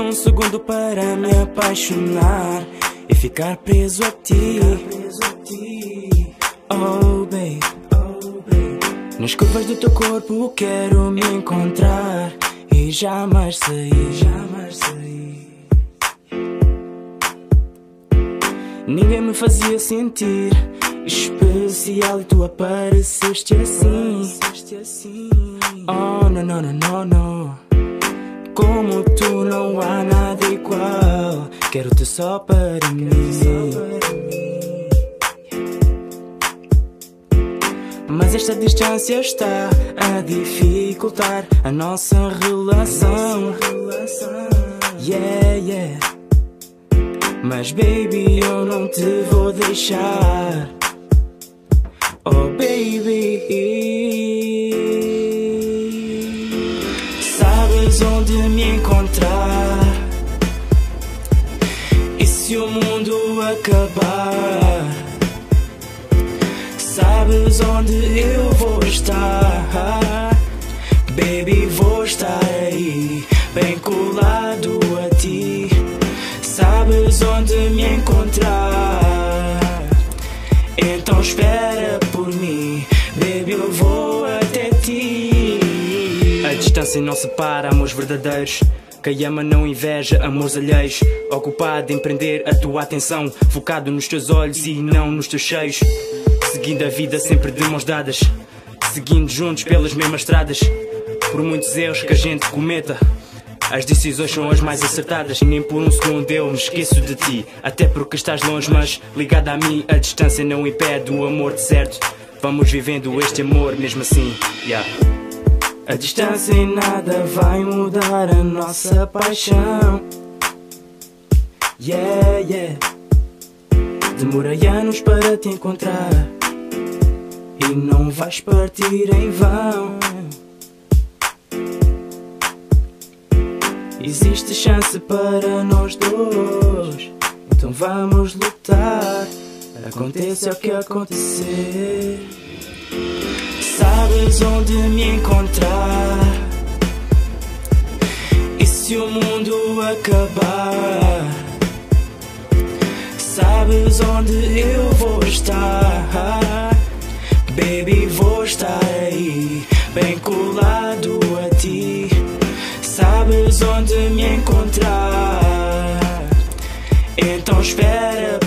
Um segundo para me apaixonar e ficar preso a ti. Oh, babe. Nas curvas do teu corpo quero me encontrar e jamais sair, jamais sair. Ninguém me fazia sentir especial e tu apareceste assim. Oh, não, não, não, não, não. Como tu não há nada igual. Quero-te só para mim. Mas esta distância está a dificultar a nossa relação. Yeah, yeah. Mas baby, eu não te vou deixar. Oh baby. Sabes onde me encontrar? E se o mundo acabar? Sabes onde eu vou estar? Baby, vou estar aí, bem colado a ti. Sabes onde me encontrar? Então espera por mim, distância não separa amores verdadeiros. Quem ama não inveja amores alheios. Ocupado em prender a tua atenção, focado nos teus olhos e não nos teus cheios. Seguindo a vida sempre de mãos dadas, seguindo juntos pelas mesmas estradas. Por muitos erros que a gente cometa. As decisões são as mais acertadas e nem por um segundo eu me esqueço de ti. Até porque estás longe, mas ligada a mim, a distância não impede o amor de certo. Vamos vivendo este amor mesmo assim. Yeah. A distância em nada vai mudar a nossa paixão. Yeah, yeah. Demorei anos para te encontrar e não vais partir em vão. Existe chance para nós dois, então vamos lutar. Aconteça o que acontecer. Sabes onde me encontrar? E se o mundo acabar? Sabes onde eu vou estar? Baby, vou estar aí, bem colado a ti. Sabes onde me encontrar? Então espera